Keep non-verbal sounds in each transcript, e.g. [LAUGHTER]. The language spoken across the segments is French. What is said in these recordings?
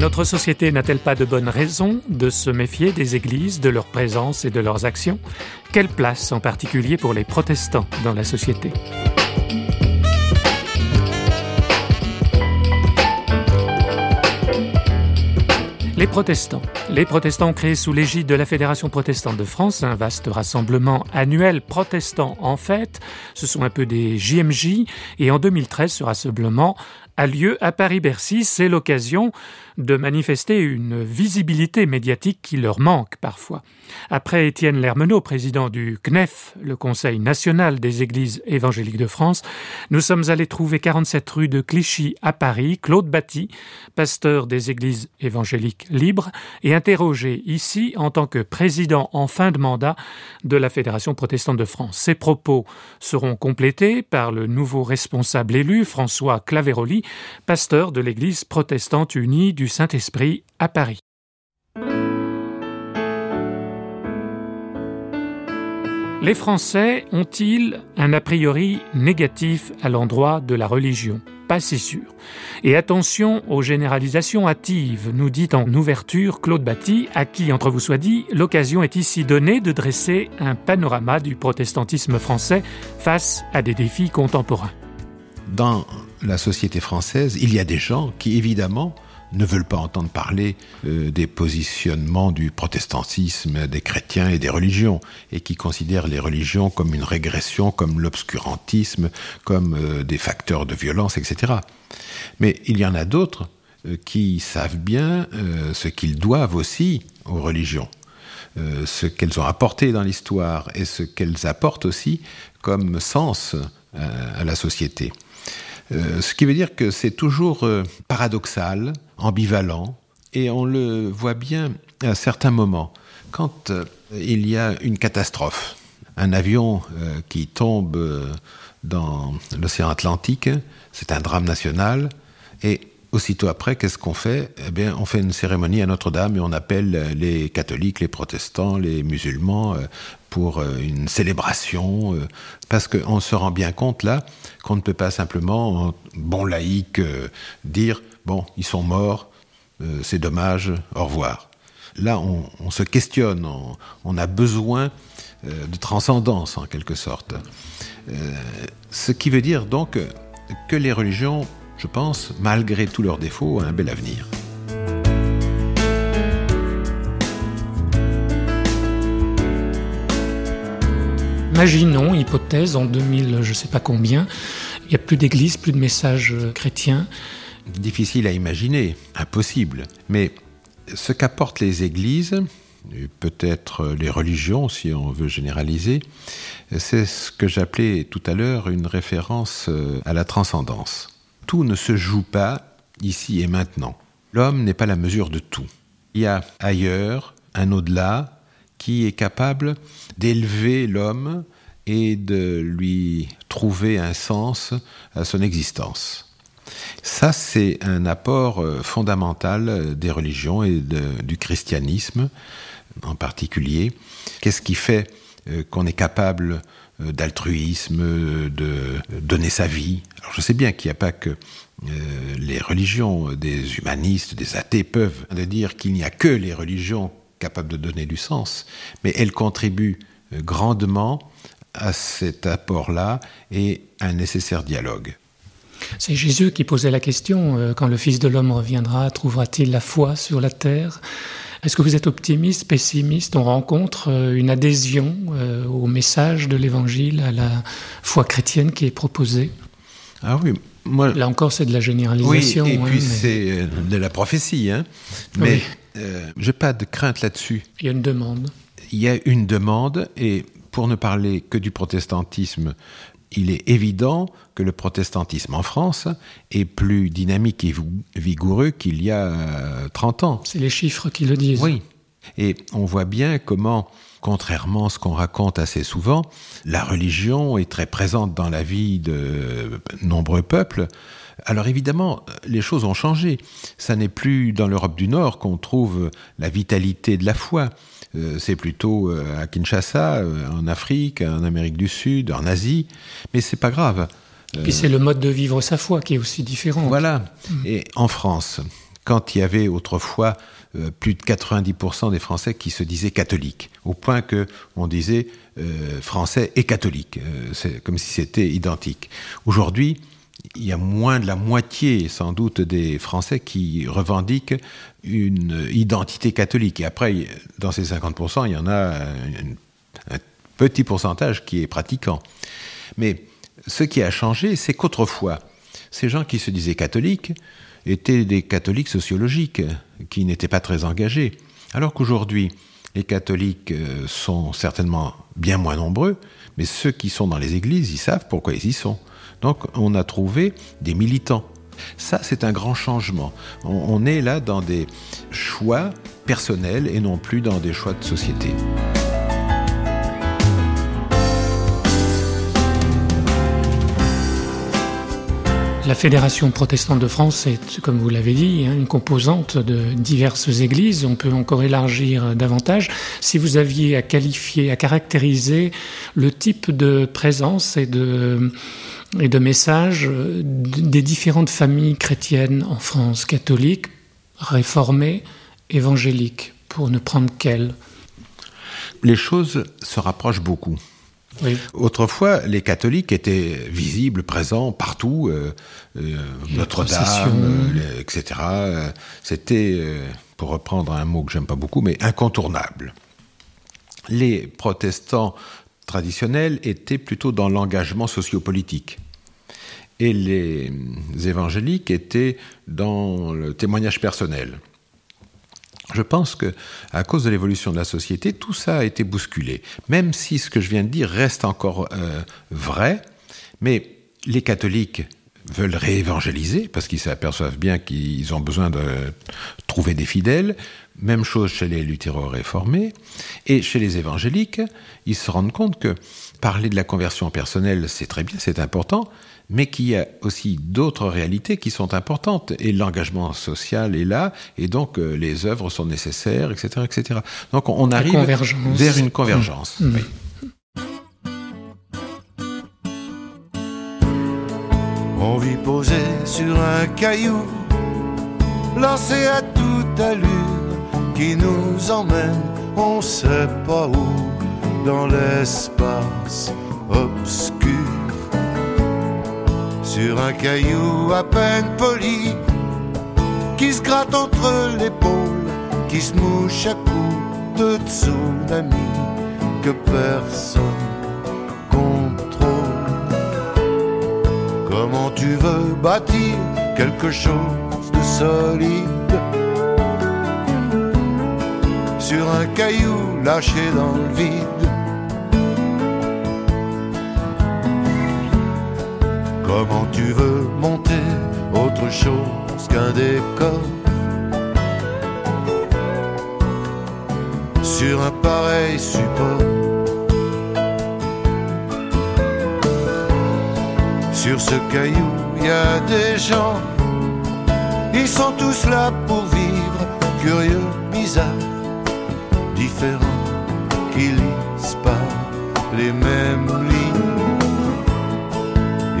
Notre société n'a-t-elle pas de bonnes raisons de se méfier des églises, de leur présence et de leurs actions? Quelle place en particulier pour les protestants dans la société? Les protestants. Les protestants créés sous l'égide de la Fédération protestante de France, un vaste rassemblement annuel protestant en fait. Ce sont un peu des JMJ et en 2013 ce rassemblement a lieu à Paris-Bercy. C'est l'occasion de manifester une visibilité médiatique qui leur manque parfois. Après Étienne Lermenot, président du CNEF, le Conseil national des églises évangéliques de France, nous sommes allés trouver 47 rue de Clichy à Paris, Claude Batty, pasteur des églises évangéliques libres, et interrogé ici en tant que président en fin de mandat de la Fédération protestante de France. Ces propos seront complétés par le nouveau responsable élu, François Claveroli, pasteur de l'église protestante unie du Saint-Esprit à Paris. Les Français ont-ils un a priori négatif à l'endroit de la religion? Pas si sûr. Et attention aux généralisations hâtives, nous dit en ouverture Claude Batty, à qui, entre vous soit dit, l'occasion est ici donnée de dresser un panorama du protestantisme français face à des défis contemporains. La société française, il y a des gens qui, évidemment, ne veulent pas entendre parler euh, des positionnements du protestantisme, des chrétiens et des religions, et qui considèrent les religions comme une régression, comme l'obscurantisme, comme euh, des facteurs de violence, etc. Mais il y en a d'autres euh, qui savent bien ce qu'ils doivent aussi aux religions, ce qu'elles ont apporté dans l'histoire et ce qu'elles apportent aussi comme sens à la société. Euh, ce qui veut dire que c'est toujours euh, paradoxal, ambivalent, et on le voit bien à certains moments. Quand euh, il y a une catastrophe, un avion qui tombe dans l'océan Atlantique, c'est un drame national, et aussitôt après, qu'est-ce qu'on fait? Eh bien, on fait une cérémonie à Notre-Dame et on appelle les catholiques, les protestants, les musulmans pour euh, une célébration, euh, parce qu'on se rend bien compte là qu'on ne peut pas simplement, en bon laïc, euh, dire bon, ils sont morts, c'est dommage, au revoir. Là, on, se questionne, on, on a besoin de transcendance en quelque sorte. Ce qui veut dire donc que les religions, je pense, malgré tous leurs défauts, ont un bel avenir. Imaginons, hypothèse, en 2000, je ne sais pas combien, il n'y a plus d'église, plus de messages euh, chrétiens. Difficile à imaginer, impossible. Mais ce qu'apportent les églises, peut-être les religions si on veut généraliser, c'est ce que j'appelais tout à l'heure une référence euh, à la transcendance. Tout ne se joue pas ici et maintenant. L'homme n'est pas la mesure de tout. Il y a ailleurs un au-delà qui est capable d'élever l'homme et de lui trouver un sens à son existence. Ça, c'est un apport euh, fondamental euh, des religions et du christianisme en particulier. Qu'est-ce qui fait euh, qu'on est capable d'altruisme, de donner sa vie? Alors je sais bien qu'il n'y a pas que les religions, des humanistes, des athées peuvent dire qu'il n'y a que les religions capables de donner du sens, mais elles contribuent euh, grandement à cet apport-là et à un nécessaire dialogue. C'est Jésus qui posait la question, euh, quand le Fils de l'homme reviendra, trouvera-t-il la foi sur la terre? Est-ce que vous êtes optimiste, pessimiste? On rencontre euh, une adhésion euh, au message de l'Évangile, à la foi chrétienne qui est proposée? Ah oui, moi... Là encore, c'est de la Oui, généralisation. et hein, puis mais c'est de la prophétie, hein. mais Oui. Euh, j'ai pas de crainte là-dessus. Il y a une demande. Il y a une demande, et pour ne parler que du protestantisme, il est évident que le protestantisme en France est plus dynamique et vigoureux qu'il y a euh, 30 ans. C'est les chiffres qui le disent. Oui. Et on voit bien comment, contrairement à ce qu'on raconte assez souvent, la religion est très présente dans la vie de nombreux peuples. Alors évidemment, les choses ont changé. Ça n'est plus dans l'Europe du Nord qu'on trouve la vitalité de la foi. Euh, c'est plutôt euh, à Kinshasa, euh, en Afrique, en Amérique du Sud, en Asie. Mais c'est pas grave. Puis c'est le mode de vivre sa foi qui est aussi différent. Voilà. Mm. Et en France, quand il y avait autrefois plus de 90% des Français qui se disaient catholiques, au point que on disait français et catholique, c'est comme si c'était identique. Aujourd'hui, il y a moins de la moitié, sans doute, des Français qui revendiquent une identité catholique. Et après, dans ces 50%, il y en a un, petit pourcentage qui est pratiquant. Mais ce qui a changé, c'est qu'autrefois, ces gens qui se disaient catholiques étaient des catholiques sociologiques, qui n'étaient pas très engagés. Alors qu'aujourd'hui, les catholiques euh, sont certainement bien moins nombreux, mais ceux qui sont dans les églises, ils savent pourquoi ils y sont. Donc on a trouvé des militants. Ça, c'est un grand changement. On, est là dans des choix personnels et non plus dans des choix de société. La Fédération protestante de France est, comme vous l'avez dit, hein, une composante de diverses églises. On peut encore élargir davantage. Si vous aviez à qualifier, à caractériser le type de présence et de et de messages euh, des différentes familles chrétiennes en France, catholiques, réformées, évangéliques, pour ne prendre qu'elles. Les choses se rapprochent beaucoup. Autrefois, les catholiques étaient visibles, présents partout, euh, euh, Notre-Dame, etc. C'était, pour reprendre un mot que j'aime pas beaucoup, mais incontournable. Les protestants traditionnels étaient plutôt dans l'engagement sociopolitique. Et les évangéliques étaient dans le témoignage personnel. Je pense que, à cause de l'évolution de la société, tout ça a été bousculé. Même si ce que je viens de dire reste encore euh, vrai, mais les catholiques veulent réévangéliser parce qu'ils s'aperçoivent bien qu'ils ont besoin de trouver des fidèles. Même chose chez les luthéro-réformés. Et chez les évangéliques, ils se rendent compte que parler de la conversion personnelle, c'est très bien, c'est important, mais qu'il y a aussi d'autres réalités qui sont importantes. Et l'engagement social est là, et donc euh, les œuvres sont nécessaires, etc. etc. Donc on arrive vers une convergence. Mmh. On vit posé sur un caillou, lancé à toute allure, qui nous emmène, on sait pas où, dans l'espace obscur. Sur un caillou à peine poli, qui se gratte entre l'épaule, qui se mouche à coups de tsunami, que personne Comment tu veux bâtir quelque chose de solide sur un caillou lâché dans le vide? Comment tu veux monter autre chose qu'un décor sur un pareil support Sur ce caillou, il y a des gens, ils sont tous là pour vivre, curieux, bizarres, différents, qui lisent pas les mêmes lignes.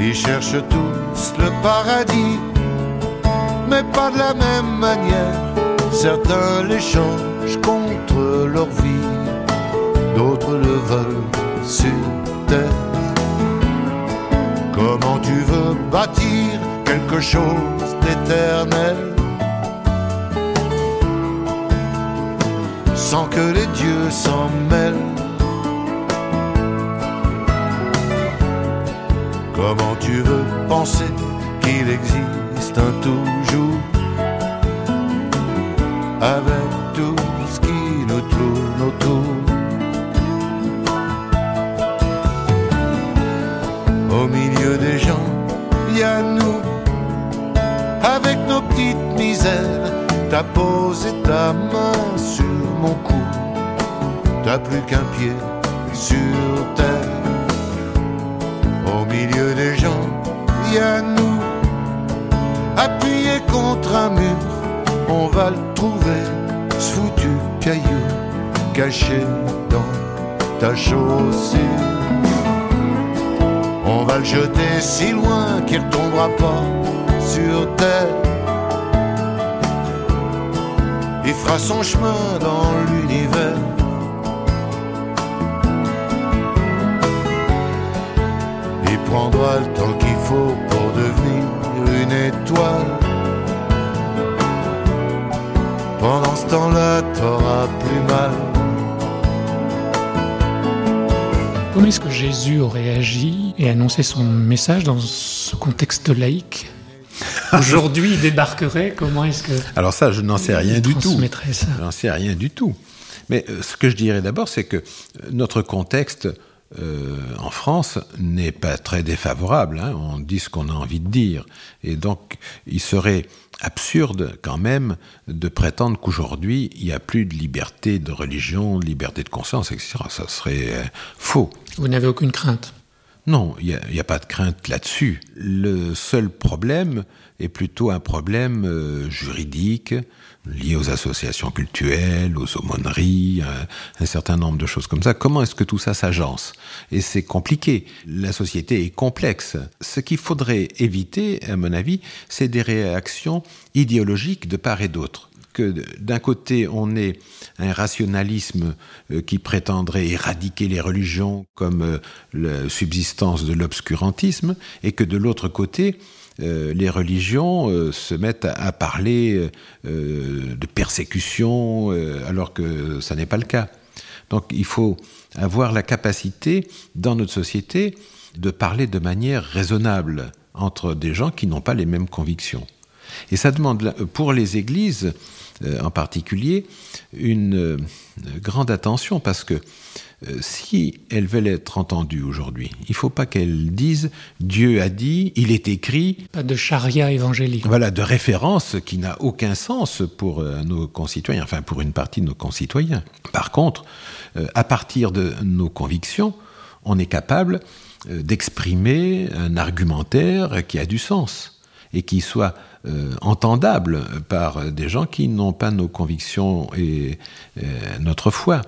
Ils cherchent tous le paradis, mais pas de la même manière. Certains l'échangent contre leur vie, d'autres le veulent sur terre. Comment tu veux bâtir quelque chose d'éternel sans que les dieux s'en mêlent? Comment tu veux penser qu'il existe un toujours avec tout ce qui nous tourne autour? Au milieu des gens, il y a nous, avec nos petites misères. T'as posé ta main sur mon cou, n'a plus qu'un pied sur il y a nous, appuyés contre un mur, on va le trouver, ce foutu caillou, caché dans ta chaussure. On va le jeter si loin qu'il retombera pas sur terre. Il fera son chemin dans l'univers. Prendra le temps qu'il faut pour devenir une étoile. Pendant ce temps-là, t'auras plus mal. Comment est-ce que Jésus aurait agi et annoncé son message dans ce contexte laïque [LAUGHS] Aujourd'hui, il débarquerait, comment est-ce que... Alors ça, je n'en sais rien du tout. Je n'en sais rien du tout. Mais euh, ce que je dirais d'abord, c'est que euh, notre contexte euh, en France n'est pas très défavorable. hein. On dit ce qu'on a envie de dire. Et donc, il serait absurde quand même de prétendre qu'aujourd'hui, il n'y a plus de liberté de religion, de liberté de conscience, etc. Ça serait euh, faux. Vous n'avez aucune crainte? Non, il n'y a, pas de crainte là-dessus. Le seul problème est plutôt un problème euh, juridique lié aux associations cultuelles, aux aumôneries, un, un certain nombre de choses comme ça. Comment est-ce que tout ça s'agence? Et c'est compliqué. La société est complexe. Ce qu'il faudrait éviter, à mon avis, c'est des réactions idéologiques de part et d'autre que d'un côté on ait un rationalisme euh, qui prétendrait éradiquer les religions comme euh, la subsistance de l'obscurantisme et que de l'autre côté euh, les religions se mettent à, parler de persécution alors que ça n'est pas le cas. Donc il faut avoir la capacité dans notre société de parler de manière raisonnable entre des gens qui n'ont pas les mêmes convictions. Et ça demande, pour les églises euh, en particulier, une euh, grande attention parce que euh, si elles veulent être entendues aujourd'hui, il ne faut pas qu'elles disent Dieu a dit, il est écrit, Pas de charia évangélique. voilà, de référence qui n'a aucun sens pour nos concitoyens, enfin pour une partie de nos concitoyens. Par contre, à partir de nos convictions, on est capable d'exprimer un argumentaire qui a du sens et qui soit euh, entendable par des gens qui n'ont pas nos convictions et euh, notre foi.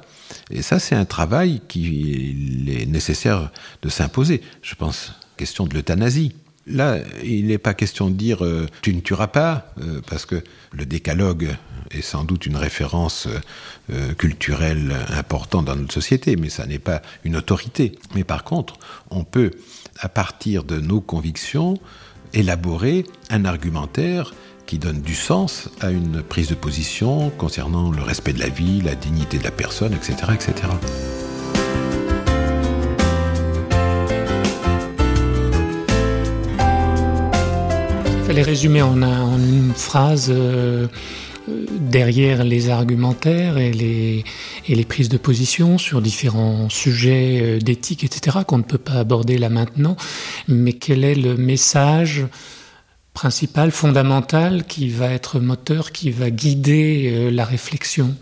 Et ça, c'est un travail qu'il est nécessaire de s'imposer. Je pense, question de l'euthanasie. Là, il n'est pas question de dire euh, tu ne tueras pas, parce que le décalogue est sans doute une référence culturelle importante dans notre société, mais ça n'est pas une autorité. Mais par contre, on peut, à partir de nos convictions, élaborer un argumentaire qui donne du sens à une prise de position concernant le respect de la vie, la dignité de la personne, etc. etc. Il fallait résumer en, un- en une phrase euh, derrière les argumentaires et les, prises de position sur différents sujets euh, d'éthique, etc., qu'on ne peut pas aborder là maintenant. Mais quel est le message principal, fondamental, qui va être moteur, qui va guider euh, la réflexion?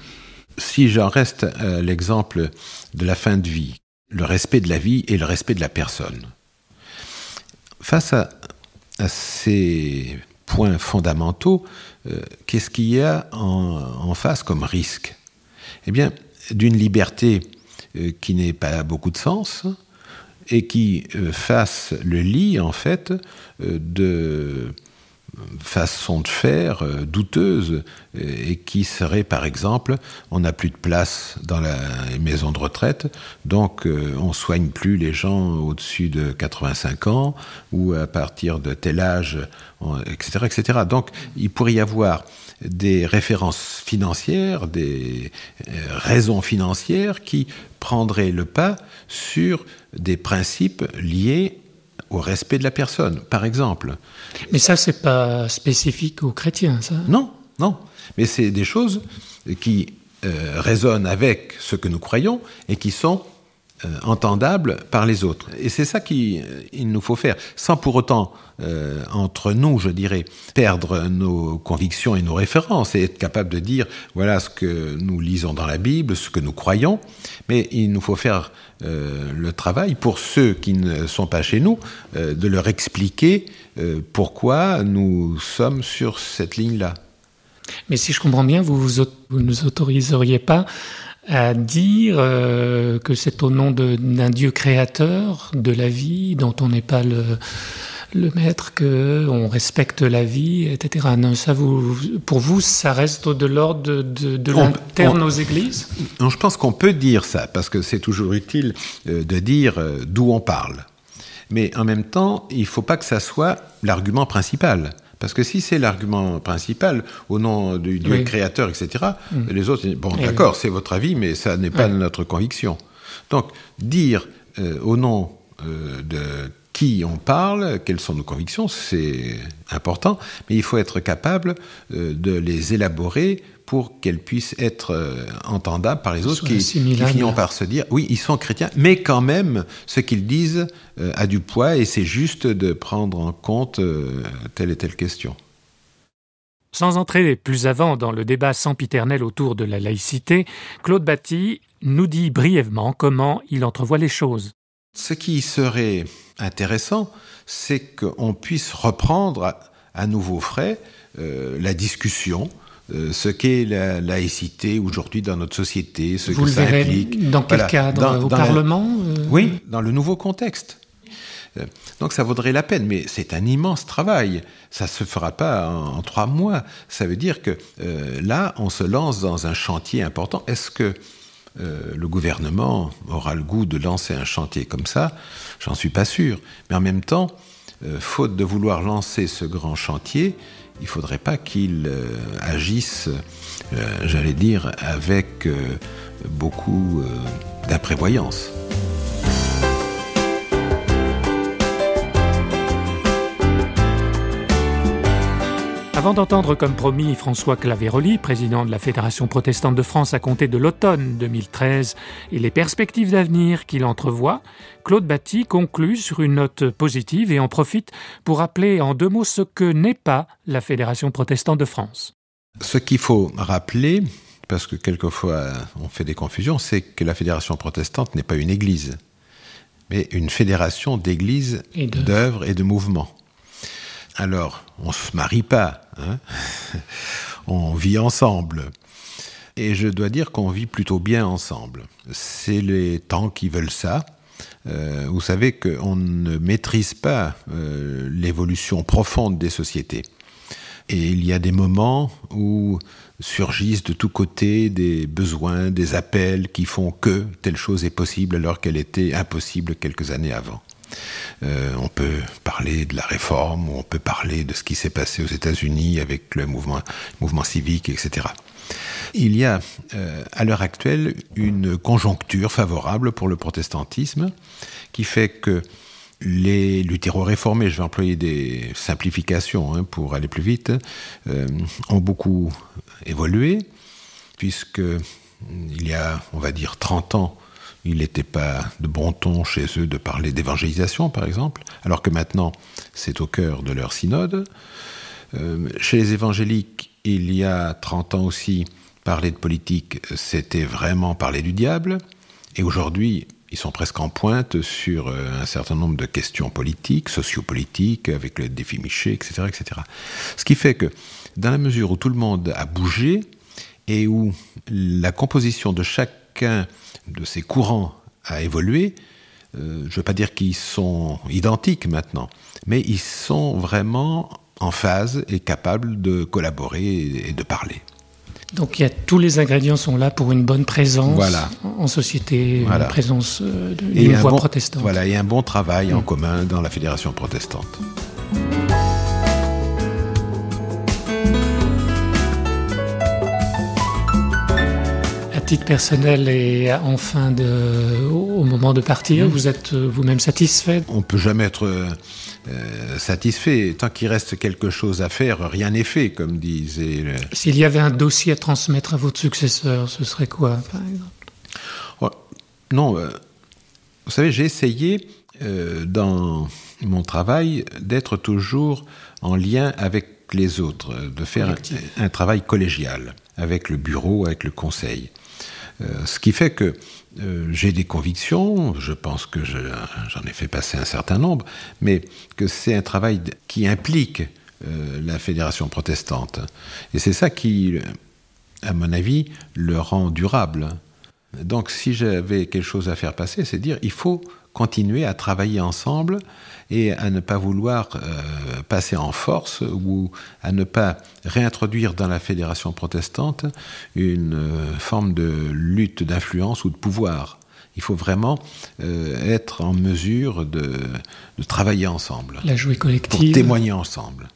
Si j'en reste à l'exemple de la fin de vie, le respect de la vie et le respect de la personne, face à ces points fondamentaux, euh, qu'est-ce qu'il y a en, face comme risque? Eh bien, d'une liberté euh, qui n'ait pas beaucoup de sens et qui euh, fasse le lit, en fait, de façon de faire euh, douteuse euh, et qui serait par exemple on n'a plus de place dans la maison de retraite donc euh, on soigne plus les gens au-dessus de 85 ans ou à partir de tel âge etc etc donc il pourrait y avoir des références financières des raisons financières qui prendraient le pas sur des principes liés au respect de la personne par exemple Mais ça, c'est pas spécifique aux chrétiens, ça. non, non. Mais c'est des choses qui euh, résonnent avec ce que nous croyons et qui sont euh, entendable par les autres. Et c'est ça qu'il nous faut faire, sans pour autant, euh, entre nous, je dirais, perdre nos convictions et nos références, et être capable de dire, voilà ce que nous lisons dans la Bible, ce que nous croyons, mais il nous faut faire euh, le travail pour ceux qui ne sont pas chez nous, de leur expliquer pourquoi nous sommes sur cette ligne-là. Mais si je comprends bien, vous, vous nous autoriseriez pas à dire euh, que c'est au nom d'un Dieu créateur de la vie dont on n'est pas le, le maître, qu'on respecte la vie, etc. Non, ça vous, pour vous, ça reste de l'ordre de, de, de l'interne aux églises? Non, Je pense qu'on peut dire ça, parce que c'est toujours utile euh, de dire euh, d'où on parle. Mais en même temps, il ne faut pas que ça soit l'argument principal. Parce que si c'est l'argument principal, au nom du Dieu créateur, etc., mm. les autres, bon, eh d'accord, c'est votre avis, mais ça n'est pas notre conviction. Donc, dire euh, au nom euh, de qui on parle, quelles sont nos convictions, c'est important, mais il faut être capable euh, de les élaborer pour qu'elles puissent être euh, entendables par les autres qui, finissent par se dire oui, ils sont chrétiens, mais quand même, ce qu'ils disent euh, a du poids et c'est juste de prendre en compte telle et telle question. Sans entrer plus avant dans le débat sempiternel autour de la laïcité, Claude Batty nous dit brièvement comment il entrevoit les choses. Ce qui serait intéressant, c'est qu'on puisse reprendre à, nouveau frais la discussion euh, ce qu'est la laïcité aujourd'hui dans notre société, ce Vous que ça implique. Dans quel cadre Au Parlement euh, Oui, dans le nouveau contexte. Euh, donc ça vaudrait la peine, mais c'est un immense travail. Ça se fera pas en, trois mois. Ça veut dire que là, on se lance dans un chantier important. Est-ce que le gouvernement aura le goût de lancer un chantier comme ça J'en suis pas sûr. Mais en même temps, faute de vouloir lancer ce grand chantier, il ne faudrait pas qu'il euh, agisse, euh, j'allais dire, avec euh, beaucoup d'imprévoyance. Avant d'entendre comme promis François Claveroli, président de la Fédération protestante de France à compter de l'automne 2013, et les perspectives d'avenir qu'il entrevoit, Claude Batty conclut sur une note positive et en profite pour rappeler en deux mots ce que n'est pas la Fédération protestante de France. Ce qu'il faut rappeler, parce que quelquefois on fait des confusions, c'est que la Fédération protestante n'est pas une église, mais une fédération d'églises, d'œuvres et de mouvements. Alors, on ne se marie pas, hein. [LAUGHS] on vit ensemble. Et je dois dire qu'on vit plutôt bien ensemble. C'est les temps qui veulent ça. Euh, vous savez qu'on ne maîtrise pas euh, l'évolution profonde des sociétés. Et il y a des moments où surgissent de tous côtés des besoins, des appels qui font que telle chose est possible alors qu'elle était impossible quelques années avant. Euh, on peut parler de la réforme, on peut parler de ce qui s'est passé aux États-Unis avec le mouvement, mouvement civique, etc. Il y a euh, à l'heure actuelle une conjoncture favorable pour le protestantisme qui fait que les luthéro-réformés, je vais employer des simplifications hein, pour aller plus vite, euh, ont beaucoup évolué, puisque il y a, on va dire, 30 ans, il n'était pas de bon ton chez eux de parler d'évangélisation, par exemple, alors que maintenant c'est au cœur de leur synode. Euh, chez les évangéliques, il y a 30 ans aussi, parler de politique, c'était vraiment parler du diable. Et aujourd'hui, ils sont presque en pointe sur euh, un certain nombre de questions politiques, sociopolitiques, avec le défi Miché, etc., etc. Ce qui fait que, dans la mesure où tout le monde a bougé et où la composition de chacun de ces courants a évolué. Euh, je ne veux pas dire qu'ils sont identiques maintenant, mais ils sont vraiment en phase et capables de collaborer et de parler. Donc il y a, tous les ingrédients sont là pour une bonne présence en société, une présence euh, d'une voix protestante. Voilà, et un bon travail en mm. commun dans la fédération protestante. Titre personnel et enfin de, au moment de partir, mmh. vous êtes euh, vous-même satisfait? On peut jamais être euh, satisfait. Tant qu'il reste quelque chose à faire, rien n'est fait, comme disait. S'il y avait un dossier à transmettre à votre successeur, ce serait quoi, par exemple Non, euh, Vous savez, j'ai essayé euh, dans mon travail d'être toujours en lien avec les autres, de faire un, un, travail collégial avec le bureau, avec le conseil. Euh, ce qui fait que euh, j'ai des convictions, je pense que j'en ai fait passer un certain nombre, mais que c'est un travail qui implique euh, la fédération protestante. Et c'est ça qui, à mon avis, le rend durable. Donc si j'avais quelque chose à faire passer, c'est dire il faut continuer à travailler ensemble et à ne pas vouloir euh, passer en force ou à ne pas réintroduire dans la fédération protestante une euh, forme de lutte d'influence ou de pouvoir. Il faut vraiment euh, être en mesure de, de, travailler ensemble. La jouer collective. Pour témoigner ensemble.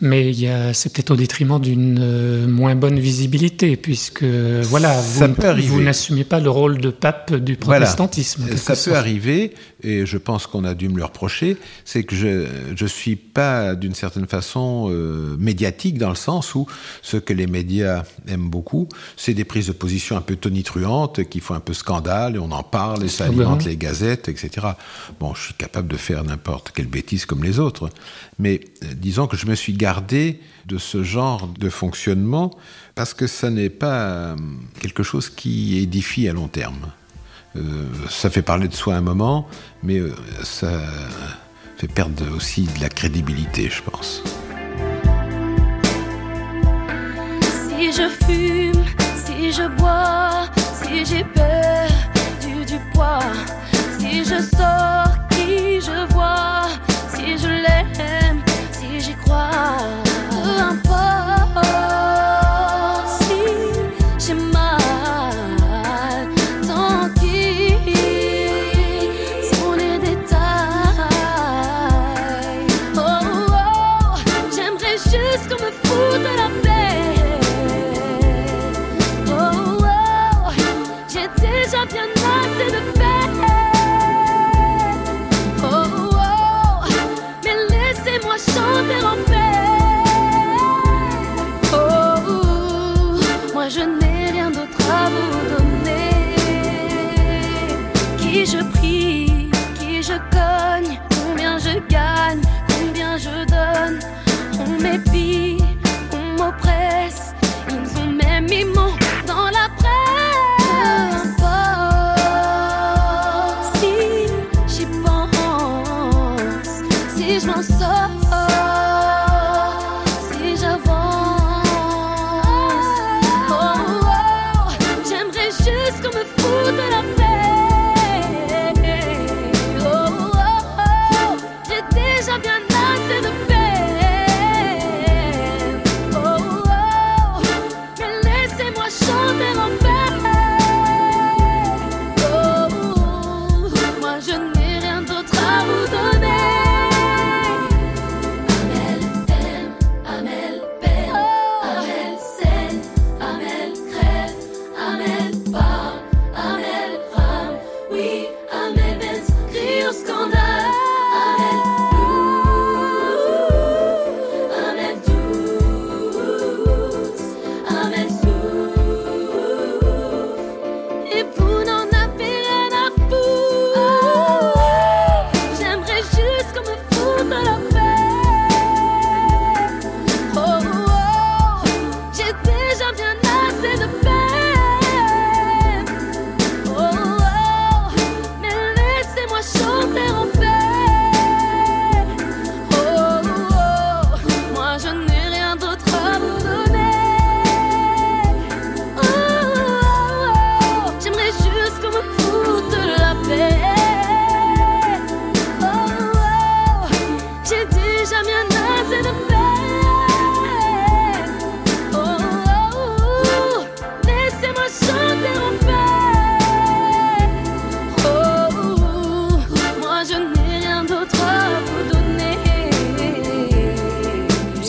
Mais c'est peut-être au détriment d'une euh, moins bonne visibilité, puisque voilà, vous, n'assumez pas le rôle de pape du protestantisme. Voilà. Ça peut arriver, et je pense qu'on a dû me le reprocher, c'est que je ne suis pas d'une certaine façon euh, médiatique dans le sens où ce que les médias aiment beaucoup, c'est des prises de position un peu tonitruantes qui font un peu scandale, et on en parle, et ça alimente les gazettes, etc. Bon, je suis capable de faire n'importe quelle bêtise comme les autres, mais euh, disons que je me suis gardé de ce genre de fonctionnement parce que ça n'est pas quelque chose qui édifie à long terme. Euh, ça fait parler de soi un moment, mais euh, ça fait perdre aussi de la crédibilité, je pense. Si je fume, si je bois, si j'ai peur du, du poids, si je sors,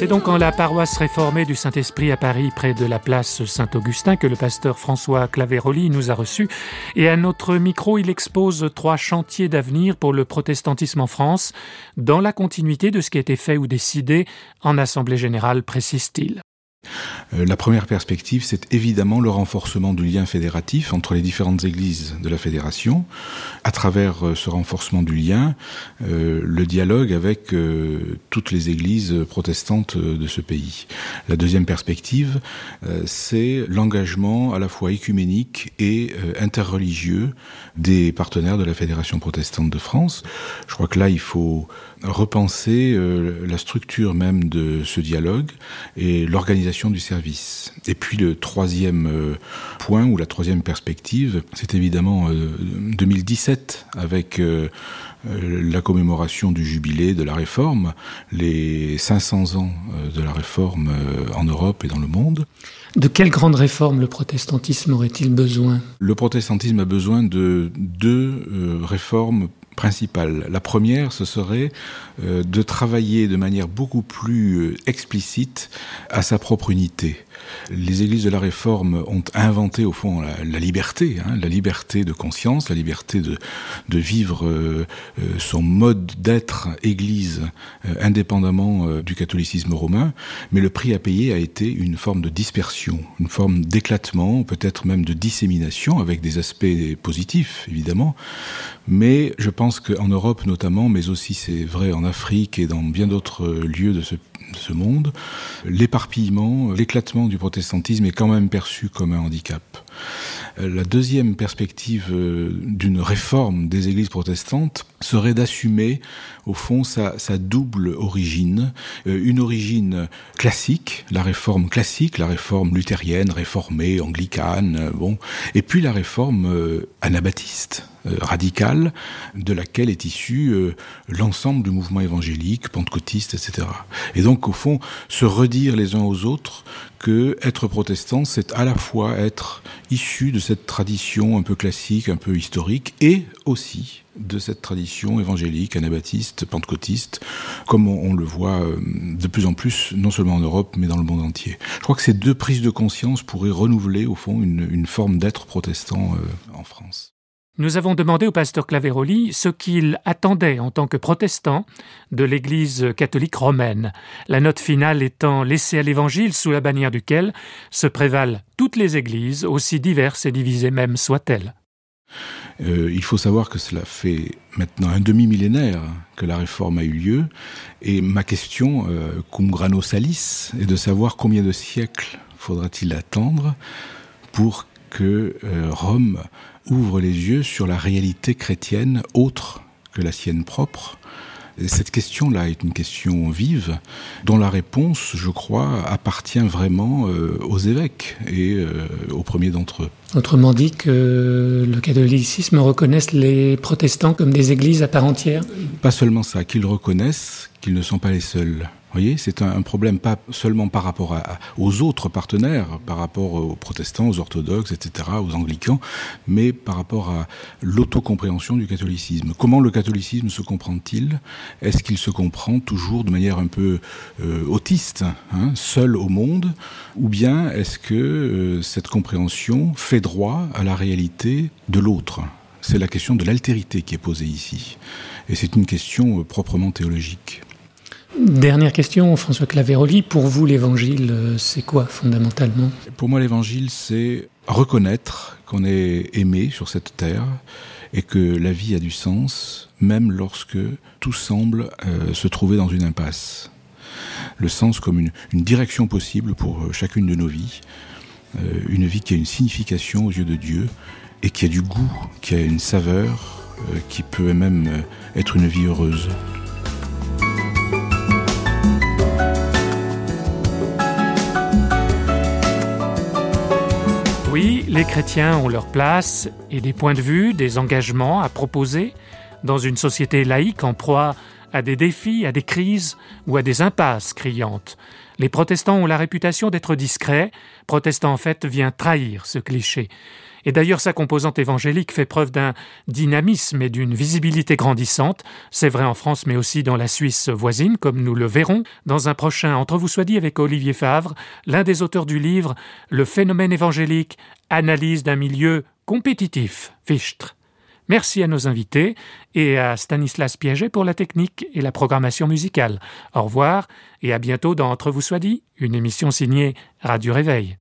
C'est donc en la paroisse réformée du Saint-Esprit à Paris, près de la place Saint-Augustin, que le pasteur François Claveroli nous a reçus. Et à notre micro, il expose trois chantiers d'avenir pour le protestantisme en France, dans la continuité de ce qui a été fait ou décidé en Assemblée générale, précise-t-il. Euh, la première perspective, c'est évidemment le renforcement du lien fédératif entre les différentes églises de la fédération. À travers euh, ce renforcement du lien, euh, le dialogue avec toutes les églises protestantes de ce pays. La deuxième perspective, c'est l'engagement à la fois écuménique et interreligieux des partenaires de la Fédération protestante de France. Je crois que là, il faut repenser la structure même de ce dialogue et l'organisation du service et puis le troisième euh, point ou la troisième perspective, c'est évidemment 2017 euh, avec euh, la commémoration du jubilé de la réforme, les 500 ans de la réforme en Europe et dans le monde. De quelle grande réforme le protestantisme aurait-il besoin? Le protestantisme a besoin de deux réformes principales. La première, ce serait de travailler de manière beaucoup plus explicite à sa propre unité les églises de la Réforme ont inventé au fond la, liberté, hein, la liberté de conscience, la liberté de, vivre euh, euh, son mode d'être Église euh, indépendamment du catholicisme romain, mais le prix à payer a été une forme de dispersion, une forme d'éclatement, peut-être même de dissémination, avec des aspects positifs évidemment, mais je pense qu'en Europe notamment, mais aussi c'est vrai en Afrique et dans bien d'autres lieux de ce de ce monde, l'éparpillement, l'éclatement du protestantisme est quand même perçu comme un handicap. Euh, la deuxième perspective euh, d'une réforme des églises protestantes serait d'assumer, au fond, sa, double origine. Euh, une origine classique, la réforme classique, la réforme luthérienne, réformée, anglicane, bon, et puis la réforme anabaptiste, radicale, de laquelle est issu l'ensemble du mouvement évangélique, pentecôtiste, etc. Et donc, au fond, se redire les uns aux autres que être protestant, c'est à la fois être issu de cette tradition un peu classique, un peu historique, et aussi de cette tradition évangélique, anabaptiste, pentecôtiste, comme on, le voit euh, de plus en plus, non seulement en Europe, mais dans le monde entier. Je crois que ces deux prises de conscience pourraient renouveler, au fond, une, forme d'être protestant euh, en France. Nous avons demandé au pasteur Claveroli ce qu'il attendait en tant que protestant de l'Église catholique romaine, la note finale étant laissée à l'Évangile sous la bannière duquel se prévalent toutes les Églises, aussi diverses et divisées même soient-elles. Euh, il faut savoir que cela fait maintenant un demi-millénaire que la réforme a eu lieu, et ma question, euh, cum grano salis, est de savoir combien de siècles faudra-t-il attendre pour que euh, Rome ouvre les yeux sur la réalité chrétienne autre que la sienne propre. cette question-là est une question vive, dont la réponse, je crois, appartient vraiment euh, aux évêques et euh, aux premiers d'entre eux. Autrement dit, que le catholicisme reconnaisse les protestants comme des églises à part entière? Pas seulement ça, qu'ils reconnaissent qu'ils ne sont pas les seuls voyez, c'est un, problème pas seulement par rapport aux autres partenaires, par rapport aux protestants, aux orthodoxes, etc., aux anglicans, mais par rapport à l'autocompréhension du catholicisme. Comment le catholicisme se comprend-il? Est-ce qu'il se comprend toujours de manière un peu euh, autiste, hein, seul au monde, ou bien est-ce que euh, cette compréhension fait droit à la réalité de l'autre? C'est la question de l'altérité qui est posée ici, et c'est une question euh, proprement théologique. Dernière question, François Claveroli. Pour vous, l'évangile, euh, c'est quoi fondamentalement? Pour moi, l'évangile, c'est reconnaître qu'on est aimé sur cette terre et que la vie a du sens, même lorsque tout semble euh, se trouver dans une impasse. Le sens comme une, direction possible pour euh, chacune de nos vies, une vie qui a une signification aux yeux de Dieu et qui a du goût, qui a une saveur, qui peut même être une vie heureuse. Oui, les chrétiens ont leur place et des points de vue, des engagements à proposer dans une société laïque en proie à des défis, à des crises ou à des impasses criantes. Les protestants ont la réputation d'être discrets, protestant en fait vient trahir ce cliché. Et d'ailleurs, sa composante évangélique fait preuve d'un dynamisme et d'une visibilité grandissante. C'est vrai en France, mais aussi dans la Suisse voisine, comme nous le verrons dans un prochain Entre vous soit dit avec Olivier Favre, l'un des auteurs du livre Le phénomène évangélique, analyse d'un milieu compétitif, Fichtre. Merci à nos invités et à Stanislas Piaget pour la technique et la programmation musicale. Au revoir et à bientôt dans Entre vous soit dit, une émission signée Radio Réveil.